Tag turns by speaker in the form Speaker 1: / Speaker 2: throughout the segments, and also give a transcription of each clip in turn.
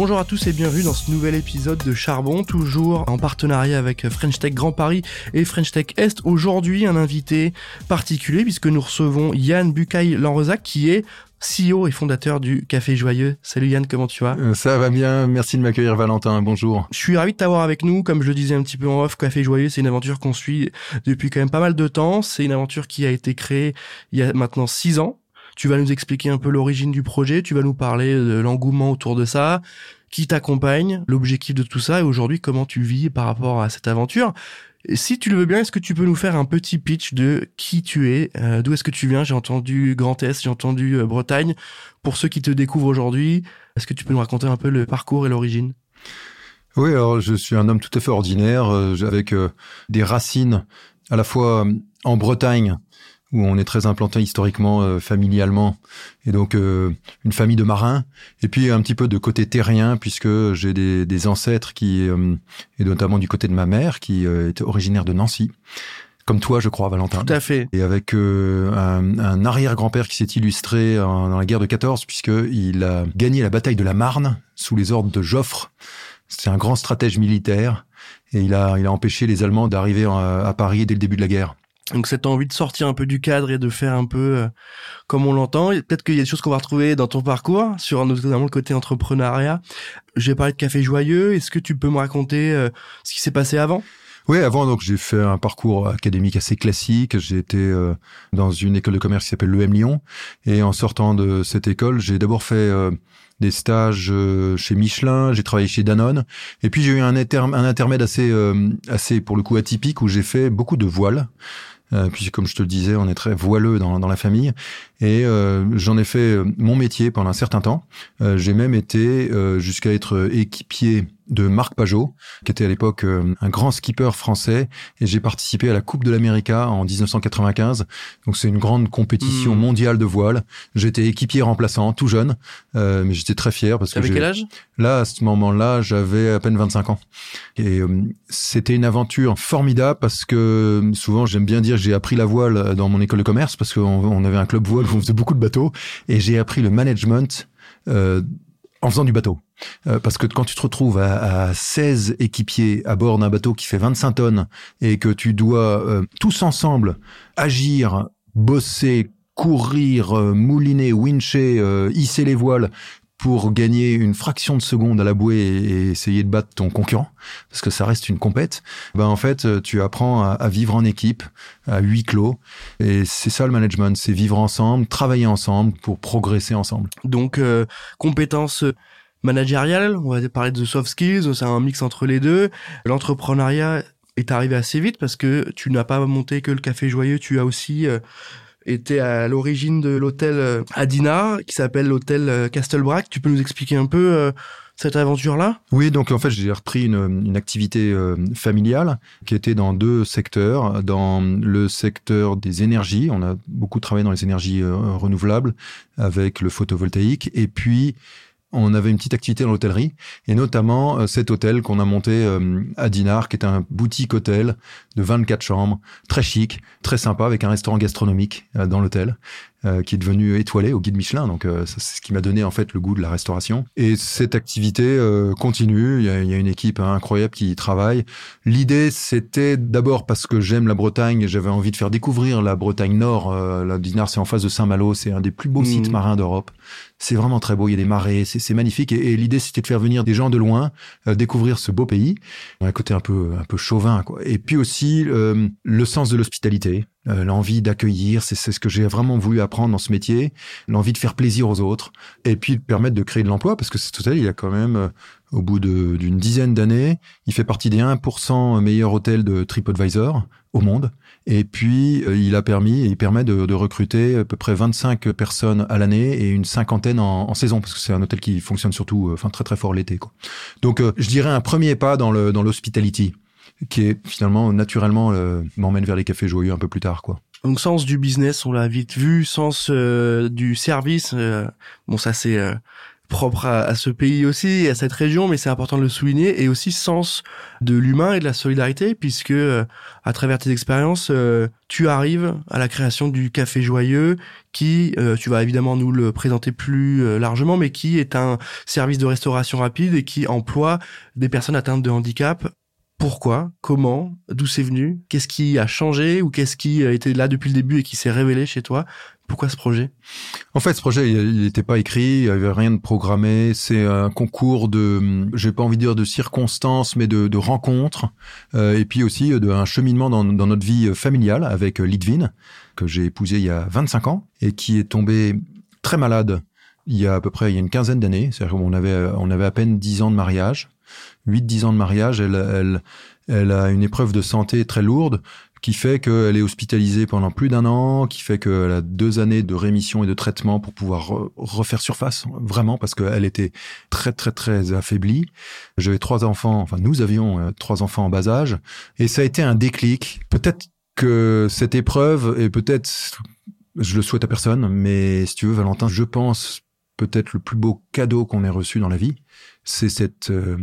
Speaker 1: Bonjour à tous et bienvenue dans ce nouvel épisode de Charbon, toujours en partenariat avec French Tech Grand Paris et French Tech Est. Aujourd'hui, un invité particulier puisque nous recevons Yann Bucaille Lanrezac qui est CEO et fondateur du Café Joyeux. Salut Yann, comment tu vas?
Speaker 2: Euh, Ça va bien, merci de m'accueillir Valentin, bonjour.
Speaker 1: Je suis ravi de t'avoir avec nous, comme je le disais un petit peu en off, Café Joyeux, c'est une aventure qu'on suit depuis quand même pas mal de temps. C'est une aventure qui a été créée il y a maintenant six ans tu vas nous expliquer un peu l'origine du projet, tu vas nous parler de l'engouement autour de ça, qui t'accompagne, l'objectif de tout ça et aujourd'hui comment tu vis par rapport à cette aventure. Si tu le veux bien, est-ce que tu peux nous faire un petit pitch de qui tu es, euh, d'où est-ce que tu viens? J'ai entendu Grand Est, j'ai entendu euh, Bretagne. Pour ceux qui te découvrent aujourd'hui, est-ce que tu peux nous raconter un peu le parcours et l'origine?
Speaker 2: Oui, alors je suis un homme tout à fait ordinaire, euh, avec des racines à la fois en Bretagne, où on est très implanté historiquement, euh, familialement, et donc euh, une famille de marins, et puis un petit peu de côté terrien, puisque j'ai des, des, ancêtres qui, euh, et notamment du côté de ma mère, qui était originaire de Nancy, comme toi, je crois, Valentin.
Speaker 1: Tout à fait.
Speaker 2: Et avec un, un arrière-grand-père qui s'est illustré dans la guerre de 14, puisqu'il a gagné la bataille de la Marne sous les ordres de Joffre. C'est un grand stratège militaire, et il a, il a empêché les Allemands d'arriver à Paris dès le début de la guerre.
Speaker 1: Donc cette envie de sortir un peu du cadre et de faire un peu euh, comme on l'entend. Peut-être qu'il y a des choses qu'on va retrouver dans ton parcours, sur notamment le côté entrepreneuriat. J'ai parlé de Café Joyeux. Est-ce que tu peux me raconter euh, ce qui s'est passé avant?
Speaker 2: Oui, avant donc j'ai fait un parcours académique assez classique. J'ai été euh, dans une école de commerce qui s'appelle l'EM Lyon, et en sortant de cette école, j'ai d'abord fait des stages chez Michelin, j'ai travaillé chez Danone, et puis j'ai eu un, un intermède assez assez pour le coup atypique où j'ai fait beaucoup de voiles. Euh, puis comme je te le disais, on est très voileux dans, dans la famille. Et euh, j'en ai fait euh, mon métier pendant un certain temps. J'ai même été jusqu'à être équipier de Marc Pajot, qui était à l'époque euh, un grand skipper français, et j'ai participé à la Coupe de l'Amérique en 1995. Donc c'est une grande compétition hmm. mondiale de voile. J'étais équipier remplaçant, tout jeune, euh, mais j'étais très fier parce que.
Speaker 1: Avec quel âge?
Speaker 2: Là, à ce moment-là, j'avais à peine 25 ans, et euh, c'était une aventure formidable parce que souvent j'aime bien dire j'ai appris la voile dans mon école de commerce parce qu'on on avait un club voile où on faisait beaucoup de bateaux, et j'ai appris le management. Euh, en faisant du bateau. Euh, parce que quand tu te retrouves à, à 16 équipiers à bord d'un bateau qui fait 25 tonnes et que tu dois euh, tous ensemble agir, bosser, courir, euh, mouliner, wincher, hisser les voiles pour gagner une fraction de seconde à la bouée et essayer de battre ton concurrent, parce que ça reste une compète, ben en fait, tu apprends à, vivre en équipe, à huis clos. Et c'est ça le management, c'est vivre ensemble, travailler ensemble pour progresser ensemble.
Speaker 1: Donc, euh, compétences managériales, on va parler de soft skills, c'est un mix entre les deux. L'entrepreneuriat est arrivé assez vite parce que tu n'as pas monté que le Café Joyeux, tu as aussi... Euh, était à l'origine de l'hôtel euh, Adina, qui s'appelle l'hôtel euh, Castelbrac. Tu peux nous expliquer un peu cette aventure-là?
Speaker 2: Oui, donc en fait, j'ai repris une activité familiale qui était dans deux secteurs. Dans le secteur des énergies, on a beaucoup travaillé dans les énergies renouvelables avec le photovoltaïque, et puis on avait une petite activité dans l'hôtellerie, et notamment euh, cet hôtel qu'on a monté euh, à Dinard, qui est un boutique hôtel de 24 chambres, très chic, très sympa, avec un restaurant gastronomique euh, dans l'hôtel. Euh, qui est devenu étoilé au guide Michelin. Donc euh, c'est ce qui m'a donné en fait le goût de la restauration. Et cette activité euh, continue. Il y, a, il y, a, une équipe incroyable qui y travaille. L'idée c'était d'abord parce que j'aime la Bretagne, j'avais envie de faire découvrir la Bretagne Nord. la Dinard c'est en face de Saint-Malo, c'est un des plus beaux sites mmh. marins d'Europe. C'est vraiment très beau. Il y a des marées, c'est magnifique. Et, et l'idée c'était de faire venir des gens de loin découvrir ce beau pays. Un côté un peu un peu chauvin quoi. Et puis aussi le sens de l'hospitalité. Euh, l'envie d'accueillir, c'est ce que j'ai vraiment voulu apprendre dans ce métier, l'envie de faire plaisir aux autres, et puis de permettre de créer de l'emploi, parce que c'est total, il y a quand même, euh, au bout d'une dizaine d'années, il fait partie des 1% meilleurs hôtels de TripAdvisor au monde, et puis euh, il a permis, il permet de, de, recruter à peu près 25 personnes à l'année et une cinquantaine en, en saison, parce que c'est un hôtel qui fonctionne surtout, enfin très très fort l'été. Donc je dirais un premier pas dans le dans l'hospitality qui est finalement naturellement euh, m'emmène vers les cafés joyeux un peu plus tard quoi.
Speaker 1: Donc sens du business, on l'a vite vu, sens du service. bon, ça c'est propre à, ce pays aussi, à cette région, mais c'est important de le souligner, et aussi sens de l'humain et de la solidarité, puisque euh, à travers tes expériences, euh, tu arrives à la création du Café Joyeux, qui, euh, tu vas évidemment nous le présenter plus largement, mais qui est un service de restauration rapide et qui emploie des personnes atteintes de handicap. Pourquoi Comment D'où c'est venu Qu'est-ce qui a changé ou qu'est-ce qui était là depuis le début et qui s'est révélé chez toi? Pourquoi ce projet?
Speaker 2: En fait, ce projet, il n'était pas écrit, il n'y avait rien de programmé. C'est un concours de, j'ai pas envie de dire de circonstances, mais de, de rencontres, euh, et puis aussi d'un cheminement dans, dans, notre vie familiale avec Lidvin, que j'ai épousé il y a 25 ans, et qui est tombé très malade il y a à peu près il y a une quinzaine d'années. C'est-à-dire qu'on avait, on avait à peine 10 ans de mariage. 8-10 ans de mariage, elle, elle, elle a une épreuve de santé très lourde qui fait qu'elle est hospitalisée pendant plus d'un an, qui fait qu'elle a deux années de rémission et de traitement pour pouvoir refaire surface, vraiment, parce qu'elle était très très très affaiblie. J'avais trois enfants, enfin nous avions euh, trois enfants en bas âge, et ça a été un déclic. Peut-être que cette épreuve, et peut-être, je le souhaite à personne, mais si tu veux, Valentin, je pense peut-être le plus beau cadeau qu'on ait reçu dans la vie, c'est cette, euh,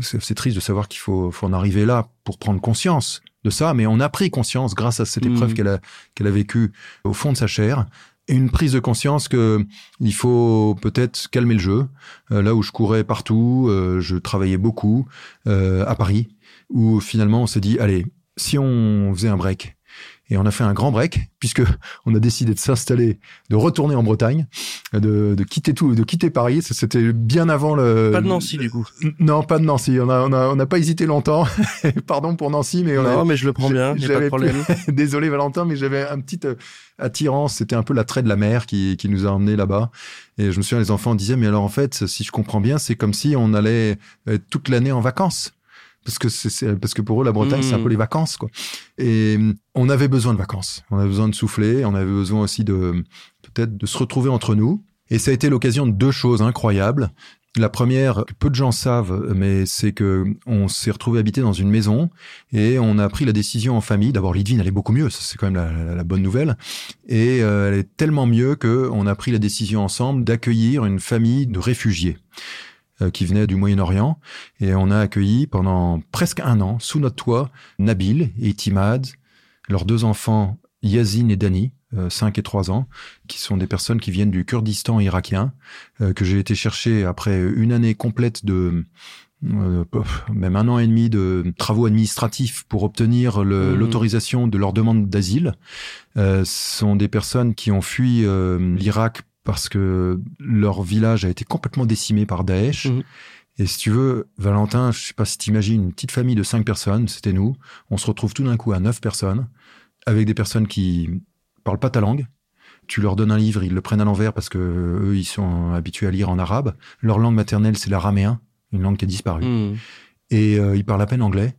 Speaker 2: c'est triste de savoir qu'il faut, faut en arriver là pour prendre conscience de ça, mais on a pris conscience grâce à cette épreuve mmh. qu'elle a, qu'elle a vécue au fond de sa chair. une prise de conscience que il faut peut-être calmer le jeu. Euh, là où je courais partout, euh, je travaillais beaucoup euh, à Paris, où finalement on s'est dit allez, si on faisait un break, et on a fait un grand break puisque on a décidé de s'installer, de retourner en Bretagne, de, de, quitter tout, de quitter Paris. C'était bien avant le.
Speaker 1: Pas de Nancy du coup.
Speaker 2: Non, pas de Nancy. On a on a on n'a pas hésité longtemps. Pardon pour Nancy, mais on
Speaker 1: non, mais je le prends bien. Pas de problème.
Speaker 2: Désolé Valentin, mais j'avais un petit euh, attirance. C'était un peu l'attrait de la mer qui qui nous a emmenés là-bas. Et je me souviens, les enfants disaient mais alors en fait, si je comprends bien, c'est comme si on allait toute l'année en vacances parce que c'est parce que pour eux la Bretagne c'est un peu hmm. les vacances quoi. Et on avait besoin de vacances, on avait besoin de souffler, on avait besoin aussi de peut-être de se retrouver entre nous. Et ça a été l'occasion de deux choses incroyables. La première, que peu de gens savent, mais c'est que on s'est retrouvé habité dans une maison et on a pris la décision en famille. D'abord, Lidvin allait beaucoup mieux, c'est quand même la, bonne nouvelle. Et euh, elle est tellement mieux que on a pris la décision ensemble d'accueillir une famille de réfugiés. Euh, qui venait du Moyen-Orient. Et on a accueilli pendant presque un an, sous notre toit, Nabil et Timad, leurs deux enfants, Yazine et Dani, 5 euh, et 3 ans, qui sont des personnes qui viennent du Kurdistan irakien, euh, que j'ai été chercher après une année complète de même un an et demi de travaux administratifs pour obtenir mmh. l'autorisation de leur demande d'asile. ce sont des personnes qui ont fui l'Irak parce que leur village a été complètement décimé par Daesh. Mhm. Et si tu veux, Valentin, je sais pas si t'imagines, une petite famille de cinq personnes, c'était nous. On se retrouve tout d'un coup à neuf personnes, avec des personnes qui parlent pas ta langue. Tu leur donnes un livre, ils le prennent à l'envers parce que eux, ils sont habitués à lire en arabe. Leur langue maternelle, c'est l'araméen, une langue qui a disparu. Mhm. Et euh, ils parlent à peine anglais.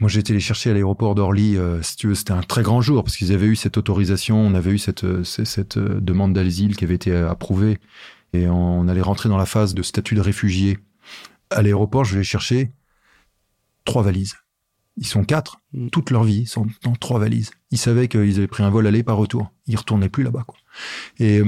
Speaker 2: Moi, j'ai été les chercher à l'aéroport d'Orly. Euh, si tu veux, c'était un très grand jour parce qu'ils avaient eu cette autorisation, on avait eu cette, euh, cette, euh, demande d'asile qui avait été approuvée et on allait rentrer dans la phase de statut de réfugié. À l'aéroport, je vais chercher trois valises. Ils sont quatre. Mm. Toute leur vie, ils sont dans trois valises. Ils savaient qu'ils avaient pris un vol aller par retour. Ils retournaient plus là-bas, quoi. Et,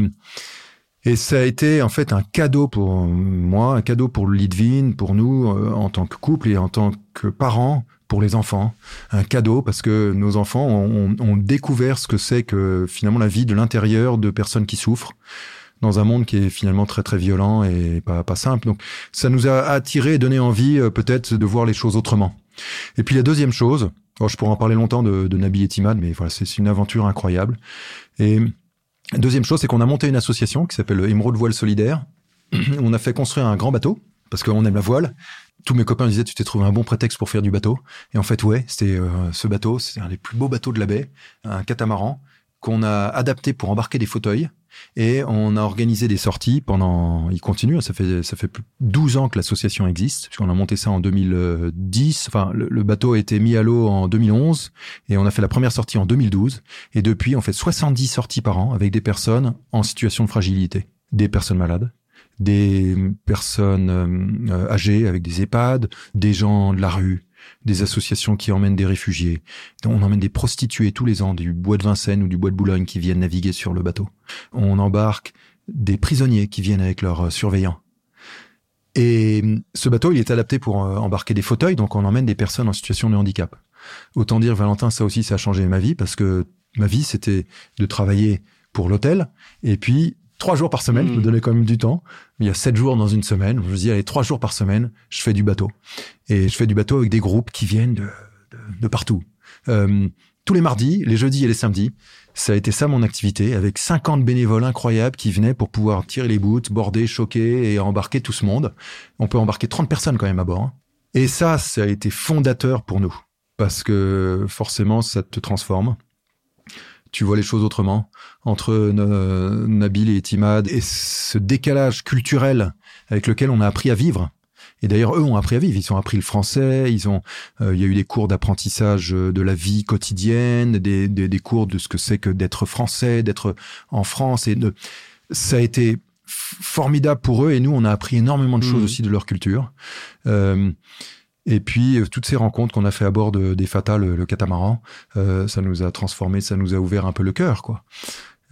Speaker 2: et ça a été en fait un cadeau pour moi, un cadeau pour Lidvin, pour nous en tant que couple et en tant que parents pour les enfants, un cadeau parce que nos enfants ont, découvert ce que c'est que finalement la vie de l'intérieur de personnes qui souffrent dans un monde qui est finalement très très violent et pas, pas simple. Donc ça nous a attiré et donné envie euh, peut-être de voir les choses autrement. Et puis la deuxième chose, je pourrais en parler longtemps de, de Nabi et Timad, mais voilà, c'est une aventure incroyable. Et deuxième chose, c'est qu'on a monté une association qui s'appelle Émeraude Voile Solidaire. on a fait construire un grand bateau parce qu'on aime la voile tous mes copains disaient tu t'es trouvé un bon prétexte pour faire du bateau. Et en fait, ouais, c'était euh, ce bateau, c'est un des plus beaux bateaux de la baie, un catamaran qu'on a adapté pour embarquer des fauteuils. Et on a organisé des sorties pendant, il continue, ça fait, ça fait plus de 12 ans que l'association existe, puisqu'on a monté ça en 2010. Enfin, le, bateau a été mis à l'eau en 2011 et on a fait la première sortie en 2012. Et depuis, on fait 70 sorties par an avec des personnes en situation de fragilité, des personnes malades, des personnes euh, âgées avec des EHPAD, des gens de la rue, des associations qui emmènent des réfugiés. On emmène des prostituées tous les ans du bois de Vincennes ou du bois de Boulogne qui viennent naviguer sur le bateau. On embarque des prisonniers qui viennent avec leurs surveillants. Et ce bateau, il est adapté pour embarquer des fauteuils, donc on emmène des personnes en situation de handicap. Autant dire, Valentin, ça aussi, ça a changé ma vie parce que ma vie, c'était de travailler pour l'hôtel et puis trois jours par semaine, je me hmm. donnais quand même du temps. Il y a sept jours dans une semaine. Je me dis, allez, trois jours par semaine, je fais du bateau. Et je fais du bateau avec des groupes qui viennent de, de, partout. Euh, tous les mardis, les jeudis et les samedis, ça a été ça mon activité, avec 50 bénévoles incroyables qui venaient pour pouvoir tirer les bouts, border, choquer et embarquer tout ce monde. On peut embarquer 30 personnes quand même à bord. Hein. Et ça, ça a été fondateur pour nous parce que forcément, ça te transforme. Tu vois les choses autrement entre Nabil et Timad et ce décalage culturel avec lequel on a appris à vivre. Et d'ailleurs, eux ont appris à vivre. Ils ont appris le français. Ils ont, euh, il y a eu des cours d'apprentissage de la vie quotidienne, des, des, des cours de ce que c'est que d'être français, d'être en France. Et de, ça a été formidable pour eux. Et nous, on a appris énormément de choses mmh. aussi de leur culture. Euh, et puis euh, toutes ces rencontres qu'on a fait à bord de, des Fata, le, catamaran, euh, ça nous a transformé, ça nous a ouvert un peu le cœur, quoi.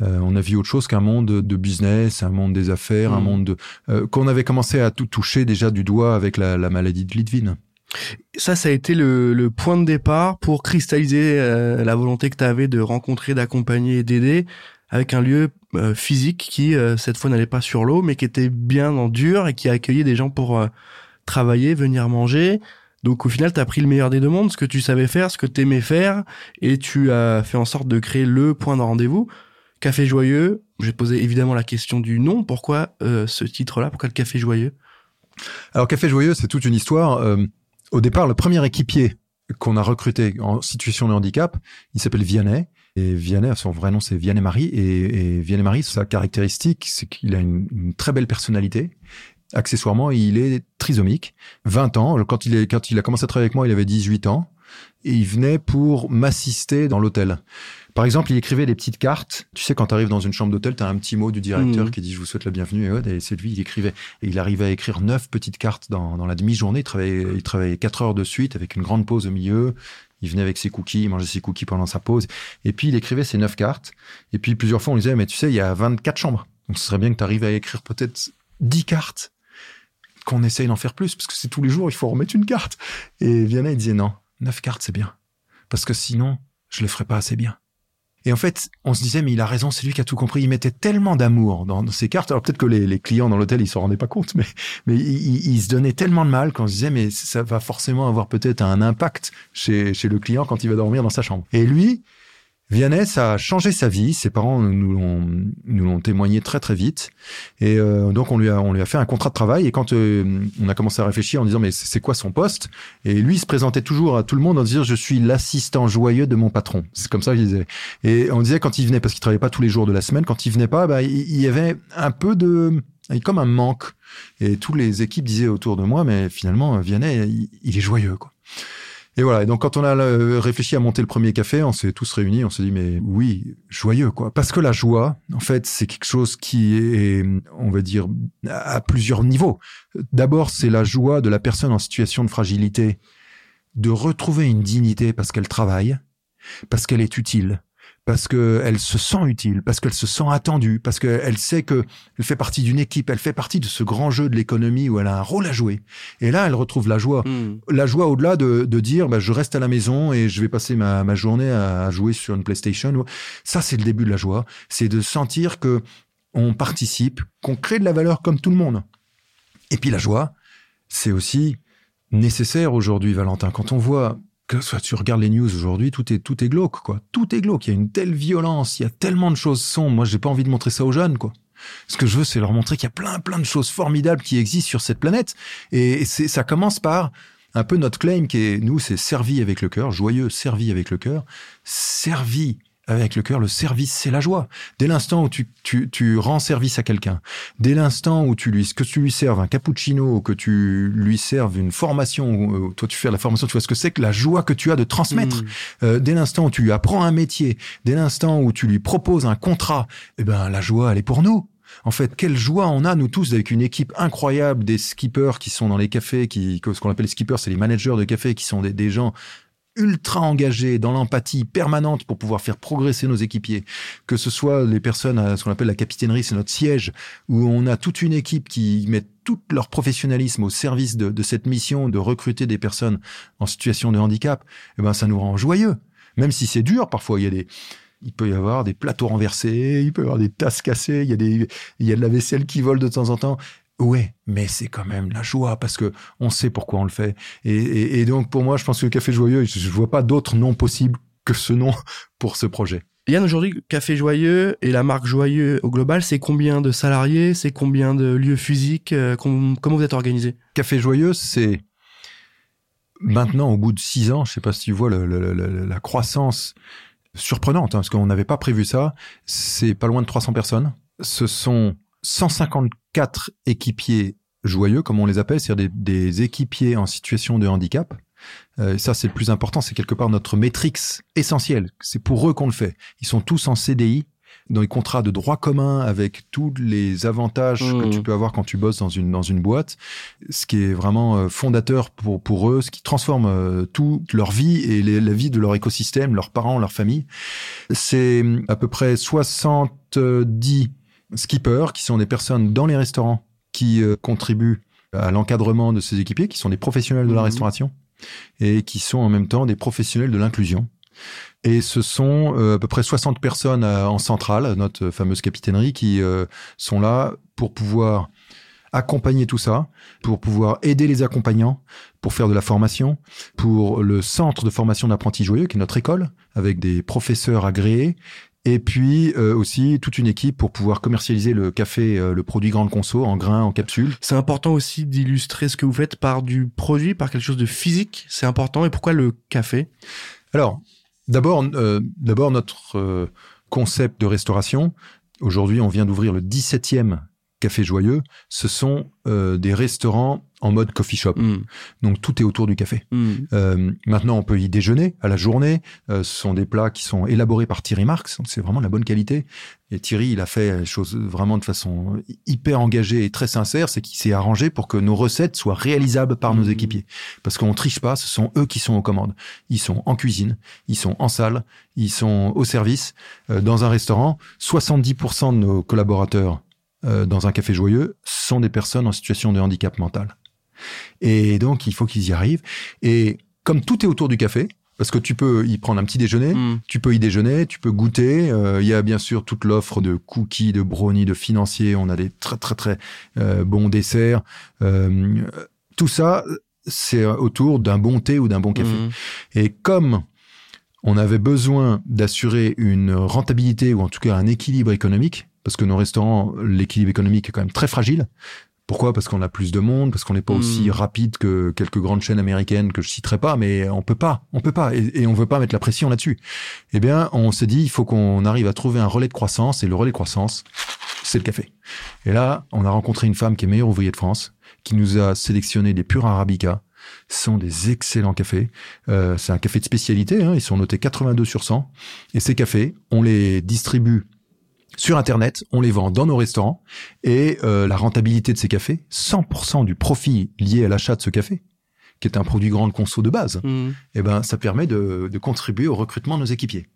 Speaker 2: Euh, on a vu autre chose qu'un monde de business, un monde des affaires, un mm. monde de, euh, qu'on avait commencé à tout toucher déjà du doigt avec la, la maladie de Litvin.
Speaker 1: Ça, ça a été le, le point de départ pour cristalliser euh, la volonté que tu avais de rencontrer, d'accompagner et d'aider avec un lieu physique qui, cette fois, n'allait pas sur l'eau, mais qui était bien en dur et qui accueillait des gens pour travailler, venir manger, donc au final, tu as pris le meilleur des deux mondes, ce que tu savais faire, ce que tu aimais faire, et tu as fait en sorte de créer le point de rendez-vous. Café Joyeux, j'ai posé évidemment la question du nom. Pourquoi euh, ce titre-là? Pourquoi le Café Joyeux?
Speaker 2: Alors Café Joyeux, c'est toute une histoire. Euh, au départ, le premier équipier qu'on a recruté en situation de handicap, il s'appelle Vianney. Et Vianney, son vrai nom, c'est Vianney Marie. Et, et Vianney Marie, sa caractéristique, c'est qu'il a une, une, très belle personnalité. Accessoirement, il est trisomique. 20 ans. Quand il, est, quand il a commencé à travailler avec moi, il avait 18 ans. Et il venait pour m'assister dans l'hôtel. Par exemple, il écrivait des petites cartes. Tu sais, quand tu arrives dans une chambre d'hôtel, tu as un petit mot du directeur mmh. qui dit je vous souhaite la bienvenue. Et, c'est lui, il écrivait. Et il arrivait à écrire neuf petites cartes dans, dans la demi-journée. Il travaillait, il travaillait quatre heures de suite avec une grande pause au milieu. Il venait avec ses cookies, il mangeait ses cookies pendant sa pause. Et puis, il écrivait ses neuf cartes. Et puis, plusieurs fois, on lui disait, mais tu sais, il y a 24 chambres. Donc, ce serait bien que tu arrives à écrire peut-être 10 cartes qu'on essaye d'en faire plus, parce que c'est tous les jours, il faut remettre une carte. Et Vianney, il disait non, neuf cartes, c'est bien. Parce que sinon, je le ferai pas assez bien. Et en fait, on se disait, mais il a raison, c'est lui qui a tout compris. Il mettait tellement d'amour dans, ces cartes. Alors peut-être que les, clients dans l'hôtel, ils s'en rendaient pas compte, mais, mais il, se donnait tellement de mal qu'on se disait, mais ça va forcément avoir peut-être un impact chez, chez le client quand il va dormir dans sa chambre. Et lui, Vianney, ça a changé sa vie. Ses parents nous l'ont, témoigné très très vite. Et euh, donc on lui a on lui a fait un contrat de travail. Et quand euh, on a commencé à réfléchir en disant mais c'est quoi son poste? Et lui il se présentait toujours à tout le monde en disant je suis l'assistant joyeux de mon patron. C'est comme ça qu'il disait. Et on disait quand il venait parce qu'il travaillait pas tous les jours de la semaine. Quand il venait pas, bah il y avait un peu de comme un manque. Et toutes les équipes disaient autour de moi mais finalement Vianney il, il est joyeux quoi. Et voilà. Et donc, quand on a euh, réfléchi à monter le premier café, on s'est tous réunis. On s'est dit, mais oui, joyeux, quoi. Parce que la joie, en fait, c'est quelque chose qui est, on va dire, à plusieurs niveaux. D'abord, c'est la joie de la personne en situation de fragilité de retrouver une dignité parce qu'elle travaille, parce qu'elle est utile, parce qu'elle se sent utile, parce qu'elle se sent attendue, parce qu'elle sait qu'elle fait partie d'une équipe, elle fait partie de ce grand jeu de l'économie où elle a un rôle à jouer. Et là, elle retrouve la joie. Hmm. La joie au-delà de, de dire, bah, je reste à la maison et je vais passer ma, ma journée à jouer sur une PlayStation. Ça, c'est le début de la joie. C'est de sentir que on participe, qu'on crée de la valeur comme tout le monde. Et puis la joie, c'est aussi nécessaire aujourd'hui, Valentin. Quand on voit soit tu regardes les news aujourd'hui, tout est tout est glauque quoi. Tout est glauque. Il y a une telle violence, il y a tellement de choses sombres. Moi, j'ai pas envie de montrer ça aux jeunes quoi. Ce que je veux, c'est leur montrer qu'il y a plein plein de choses formidables qui existent sur cette planète. Et c'est ça commence par un peu notre claim qui est nous, c'est servi avec le cœur, joyeux, servi avec le cœur, servi avec le cœur, le service, c'est la joie. Dès l'instant où tu, tu, tu, rends service à quelqu'un, dès l'instant où tu lui, que tu lui serves un cappuccino, que tu lui serves une formation, euh, toi tu fais la formation, tu vois ce que c'est que la joie que tu as de transmettre. Mm. Euh, dès l'instant où tu lui apprends un métier, dès l'instant où tu lui proposes un contrat, eh ben la joie, elle est pour nous. En fait, quelle joie on a, nous tous, avec une équipe incroyable, des skippers qui sont dans les cafés, qui, ce qu'on appelle les skippers, c'est les managers de café, qui sont des, des gens ultra engagés dans l'empathie permanente pour pouvoir faire progresser nos équipiers, que ce soit les personnes à ce qu'on appelle la capitainerie, c'est notre siège, où on a toute une équipe qui met tout leur professionnalisme au service de, de cette mission de recruter des personnes en situation de handicap, eh ben ça nous rend joyeux. Même si c'est dur, parfois il y a des, il peut y avoir des plateaux renversés, il peut y avoir des tasses cassées, il y a des, il y a de la vaisselle qui vole de temps en temps. Ouais, mais c'est quand même la joie parce que on sait pourquoi on le fait. Et, donc pour moi, je pense que le Café Joyeux, je, ne vois pas d'autre nom possible que ce nom pour ce projet.
Speaker 1: Yann, aujourd'hui, Café Joyeux et la marque Joyeux au global, c'est combien de salariés, c'est combien de lieux physiques, euh, comment vous êtes organisé?
Speaker 2: Café Joyeux, c'est maintenant au bout de six ans, je sais pas si tu vois la croissance surprenante, hein, parce qu'on n'avait pas prévu ça. C'est pas loin de 300 personnes. Ce sont 154 équipiers joyeux, comme on les appelle, c'est-à-dire des, équipiers en situation de handicap. Euh, ça, c'est le plus important, c'est quelque part notre métrix essentielle. C'est pour eux qu'on le fait. Ils sont tous en CDI, dans les contrats de droit commun avec tous les avantages que tu mmh. peux avoir quand tu bosses dans une dans une boîte, ce qui est vraiment euh, fondateur pour pour eux, ce qui transforme euh, toute leur vie et la vie de leur écosystème, leurs parents, leur famille. C'est à peu près 70 skippers, qui sont des personnes dans les restaurants qui euh, contribuent à l'encadrement de ces équipiers, qui sont des professionnels de la mhm. restauration et qui sont en même temps des professionnels de l'inclusion. Et ce sont euh, à peu près 60 personnes euh, en centrale, notre fameuse capitainerie, qui sont là pour pouvoir accompagner tout ça, pour pouvoir aider les accompagnants, pour faire de la formation, pour le centre de formation d'apprentis joyeux, qui est notre école, avec des professeurs agréés et puis euh, aussi toute une équipe pour pouvoir commercialiser le café, euh, le produit grande conso en grains, en capsules.
Speaker 1: C'est important aussi d'illustrer ce que vous faites par du produit, par quelque chose de physique. C'est important. Et pourquoi le café?
Speaker 2: Alors, d'abord, euh, d'abord notre concept de restauration. Aujourd'hui, on vient d'ouvrir le 17e café joyeux. Ce sont des restaurants en mode coffee shop. Mm. Donc tout est autour du café. Mm. Euh, maintenant, on peut y déjeuner à la journée. Euh, ce sont des plats qui sont élaborés par Thierry Marx, donc c'est vraiment de la bonne qualité. Et Thierry, il a fait les choses vraiment de façon hyper engagée et très sincère, c'est qu'il s'est arrangé pour que nos recettes soient réalisables par nos mm. équipiers. Parce qu'on triche pas, ce sont eux qui sont aux commandes. Ils sont en cuisine, ils sont en salle, ils sont au service. Euh, dans un restaurant, 70% de nos collaborateurs dans un café joyeux sont des personnes en situation de handicap mental. Et donc, il faut qu'ils y arrivent. Et comme tout est autour du café, parce que tu peux y prendre un petit déjeuner, mm. tu peux y déjeuner, tu peux goûter. Euh, il y a bien sûr toute l'offre de cookies, de brownies, de financiers. On a des très très très euh, bons desserts. Euh, tout ça, c'est autour d'un bon thé ou d'un bon café. Mm. Et comme on avait besoin d'assurer une rentabilité ou en tout cas un équilibre économique, parce que nos restaurants, l'équilibre économique est quand même très fragile. Pourquoi? Parce qu'on a plus de monde, parce qu'on n'est pas aussi hmm. rapide que quelques grandes chaînes américaines que je citerai pas, mais on peut pas, on peut pas, et, et on veut pas mettre la pression là-dessus. Eh bien, on s'est dit, il faut qu'on arrive à trouver un relais de croissance, et le relais de croissance, c'est le café. Et là, on a rencontré une femme qui est meilleure ouvrier de France, qui nous a sélectionné des purs arabica. Ce sont des excellents cafés. Euh, c'est un café de spécialité. Hein, ils sont notés 82 sur 100. Et ces cafés, on les distribue sur Internet, on les vend dans nos restaurants et euh, la rentabilité de ces cafés, 100% du profit lié à l'achat de ce café, qui est un produit grande conso de base, mmh. eh ben ça permet de, contribuer au recrutement de nos équipiers.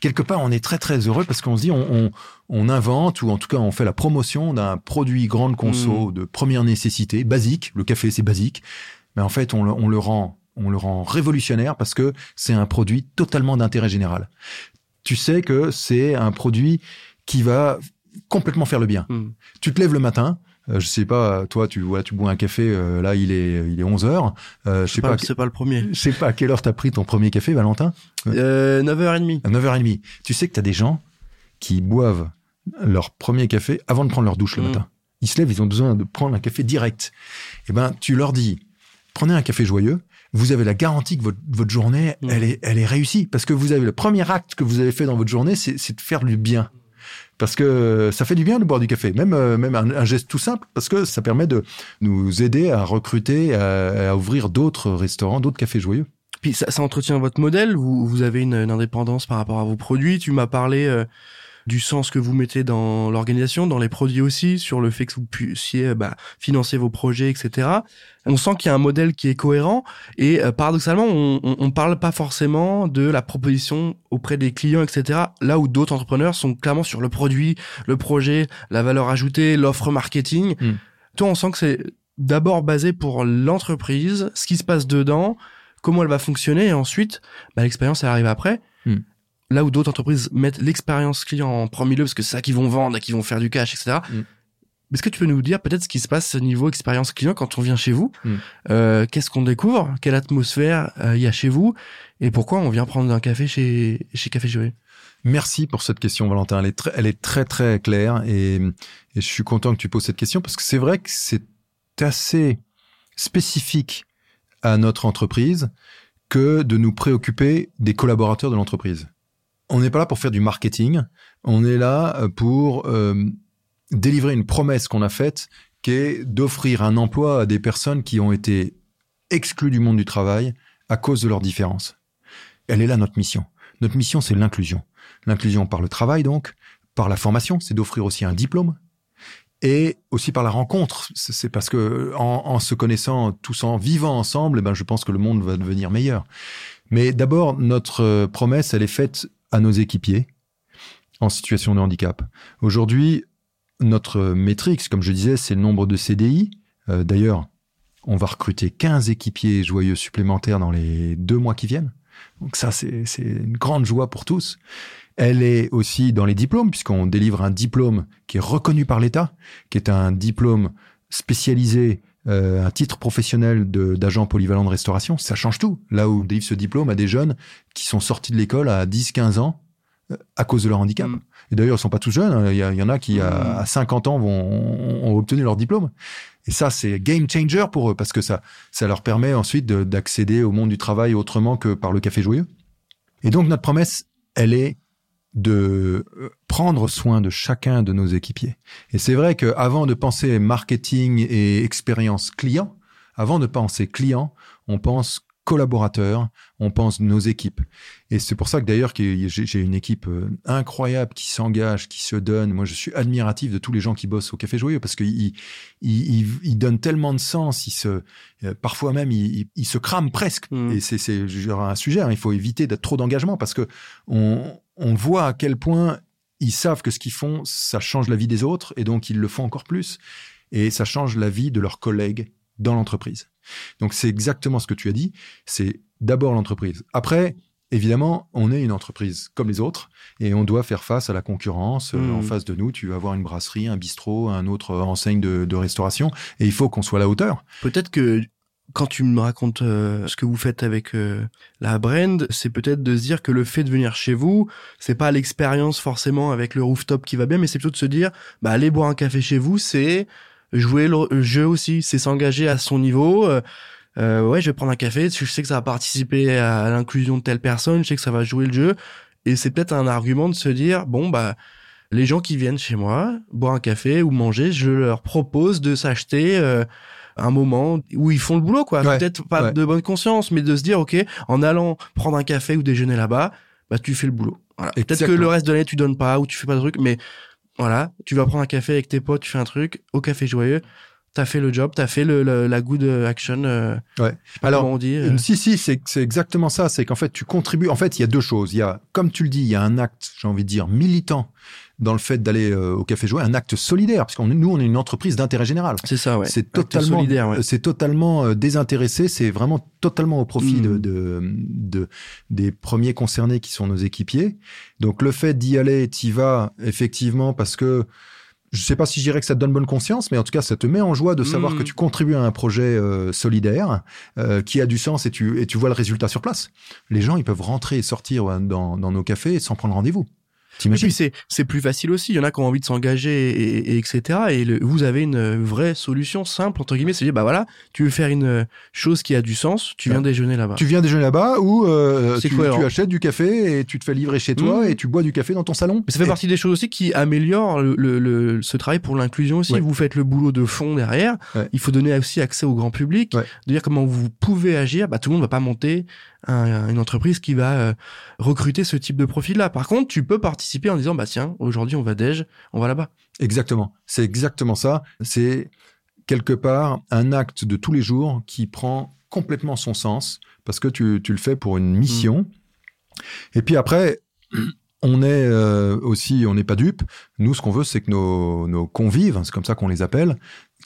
Speaker 2: Quelque part, on est très très heureux parce qu'on se dit on, invente ou en tout cas on fait la promotion d'un produit grande conso mmh. de première nécessité, basique. Le café c'est basique, mais en fait on, on le rend on le rend révolutionnaire parce que c'est un produit totalement d'intérêt général. Tu sais que c'est un produit qui va complètement faire le bien. Hmm. Tu te lèves le matin, euh, je sais pas, toi, tu vois, tu bois un café. Euh, là, il est, il est 11 heures.
Speaker 1: Euh, je sais pas, c'est pas le premier.
Speaker 2: Je sais pas à quelle heure t'as pris ton premier café, Valentin.
Speaker 1: Euh, 9h30.
Speaker 2: À 9h30. Tu sais que t'as des gens qui boivent leur premier café avant de prendre leur douche le hmm. matin. Ils se lèvent, ils ont besoin de prendre un café direct. Eh ben, tu leur dis, prenez un café joyeux. Vous avez la garantie que votre, votre journée, hmm. elle est, elle est réussie parce que vous avez le premier acte que vous avez fait dans votre journée, c'est de faire du bien parce que ça fait du bien de boire du café, même euh, même un, geste tout simple, parce que ça permet de nous aider à recruter, à, ouvrir d'autres restaurants, d'autres cafés joyeux.
Speaker 1: Puis ça, entretient votre modèle. Vous, vous avez une, indépendance par rapport à vos produits. Tu m'as parlé euh, du sens que vous mettez dans l'organisation, dans les produits aussi, sur le fait que vous puissiez bah, financer vos projets, etc. On sent qu'il y a un modèle qui est cohérent et euh, paradoxalement, on, on, parle pas forcément de la proposition auprès des clients, etc. Là où d'autres entrepreneurs sont clairement sur le produit, le projet, la valeur ajoutée, l'offre marketing. Hmm. Toi, on sent que c'est d'abord basé pour l'entreprise, ce qui se passe dedans, comment elle va fonctionner, et ensuite, bah, l'expérience, elle arrive après. Hmm. Là où d'autres entreprises mettent l'expérience client en premier lieu, parce que c'est ça qu'ils vont vendre, qu'ils vont faire du cash, etc. Hmm. Est-ce que tu peux nous dire peut-être ce qui se passe au niveau expérience client quand on vient chez vous hmm. euh, Qu'est-ce qu'on découvre? Quelle atmosphère euh, il y a chez vous? Et pourquoi on vient prendre un café chez, chez Café Jouet
Speaker 2: Merci pour cette question, Valentin. Elle est très, elle est très, très claire et, et je suis content que tu poses cette question parce que c'est vrai que c'est assez spécifique à notre entreprise que de nous préoccuper des collaborateurs de l'entreprise. On n'est pas là pour faire du marketing, on est là euh, pour euh, délivrer une promesse qu'on a faite qui est d'offrir un emploi à des personnes qui ont été exclues du monde du travail à cause de leurs différences. Elle est là notre mission. Notre mission, c'est l'inclusion. L'inclusion par le travail, donc, par la formation, c'est d'offrir aussi un diplôme, et aussi par la rencontre. C'est parce que en, se connaissant tous en vivant ensemble, eh ben je pense que le monde va devenir meilleur. Mais d'abord, notre euh, promesse, elle est faite à nos équipiers en situation de handicap. Aujourd'hui, notre métrique, comme je disais, c'est le nombre de CDI. Euh, d'ailleurs, on va recruter 15 équipiers joyeux supplémentaires dans les deux mois qui viennent. Donc ça, c'est une grande joie pour tous. Elle est aussi dans les diplômes, puisqu'on délivre un diplôme qui est reconnu par l'État, qui est un diplôme spécialisé, euh, un titre professionnel d'agent polyvalent de restauration. Ça change tout. Là où on délivre ce diplôme à des jeunes qui sont sortis de l'école à 10-15 ans euh, à cause de leur handicap. Mm. Et d'ailleurs, ils sont pas tous jeunes. Hein. Il y, en a qui, à, 50 mm. ans, vont, ont obtenu leur diplôme. Et ça, c'est game changer pour eux parce que ça, ça leur permet ensuite d'accéder au monde du travail autrement que par le café joyeux. Et donc, notre promesse, elle est de euh, prendre soin de chacun de nos équipiers. Et c'est vrai qu'avant de penser marketing et expérience client, avant de penser client, on pense collaborateurs, on pense nos équipes. Et c'est pour ça que d'ailleurs j'ai une équipe euh, incroyable qui s'engage, qui se donne. Moi, je suis admiratif de tous les gens qui bossent au Café Joyeux parce qu'ils ils, ils, donnent tellement de sens. Ils se, euh, parfois même, ils, ils se crament presque. Mmh. Et c'est un sujet. Hein. il faut éviter d'être trop d'engagement parce que on, on voit à quel point ils savent que ce qu'ils font, ça change la vie des autres et donc ils le font encore plus. Et ça change la vie de leurs collègues dans l'entreprise. Donc c'est exactement ce que tu as dit. C'est d'abord l'entreprise. Après, évidemment, on est une entreprise comme les autres et on doit faire face à la concurrence. Euh, en mmh. face de nous, tu vas avoir une brasserie, un bistrot, un autre enseigne de, restauration et il faut qu'on soit à la hauteur.
Speaker 1: Peut-être que quand tu me racontes euh, ce que vous faites avec euh, la brand, c'est peut-être de se dire que le fait de venir chez vous, c'est pas l'expérience forcément avec le rooftop qui va bien, mais c'est plutôt de se dire, bah aller boire un café chez vous, c'est jouer le jeu aussi, c'est s'engager à son niveau. Euh, euh, ouais, je vais prendre un café, je sais que ça va participer à l'inclusion de telle personne, je sais que ça va jouer le jeu, et c'est peut-être un argument de se dire bon bah les gens qui viennent chez moi boire un café ou manger, je leur propose de s'acheter euh, un moment où ils font le boulot quoi. Peut-être pas de bonne conscience, mais de se dire ok, en allant prendre un café ou déjeuner là-bas, bah tu fais le boulot. Voilà. Peut-être que le reste de l'année tu donnes pas ou tu fais pas de trucs, mais voilà, tu vas prendre un café avec tes potes, tu fais un truc au café joyeux. T'as fait le job, t'as fait le, la good action. Euh,
Speaker 2: ouais. Alors, on dit. Euh. Si si, c'est c'est exactement ça. C'est qu'en fait, tu contribues. En fait, il y a deux choses. Il y a, comme tu le dis, il y a un acte, j'ai envie de dire, militant dans le fait d'aller euh, au café jouer, un acte solidaire, parce qu'on nous on est une entreprise d'intérêt général.
Speaker 1: C'est ça, ouais.
Speaker 2: C'est totalement, solidaire, c'est totalement euh, désintéressé, c'est vraiment totalement au profit de, mm. de, des premiers concernés qui sont nos équipiers. Donc le fait d'y aller, t'y vas effectivement parce que je sais pas si je dirais que ça te donne bonne conscience, mais en tout cas, ça te met en joie de savoir mm. que tu contribues à un projet euh, solidaire qui a du sens et tu, et tu vois le résultat sur place. Les gens, ils peuvent rentrer et sortir dans, dans nos cafés sans prendre rendez-vous.
Speaker 1: Et puis c'est c'est plus facile aussi. Il y en a qui ont envie de s'engager et, etc. Et vous avez une vraie solution simple entre guillemets, c'est dire bah voilà, tu veux faire une chose qui a du sens, tu viens déjeuner là-bas.
Speaker 2: Tu viens déjeuner là-bas ou euh, tu, tu, achètes du café et tu te fais livrer chez toi mmh. et tu bois du café dans ton salon.
Speaker 1: Mais ça fait partie des choses aussi qui améliorent le, le, ce travail pour l'inclusion aussi. Vous faites le boulot de fond derrière. Il faut donner aussi accès au grand public, de dire comment vous pouvez agir. Bah tout le monde va pas monter un- une entreprise qui va euh, recruter ce type de profil-là. Par contre, tu peux participer en disant, bah tiens, aujourd'hui on va déj, on va là-bas.
Speaker 2: Exactement. C'est exactement ça. C'est quelque part un acte de tous les jours qui prend complètement son sens parce que tu, tu le fais pour une mission. Et puis après, on est euh, aussi, on n'est pas dupe. Nous, ce qu'on veut, c'est que nos, nos convives, c'est comme ça qu'on les appelle,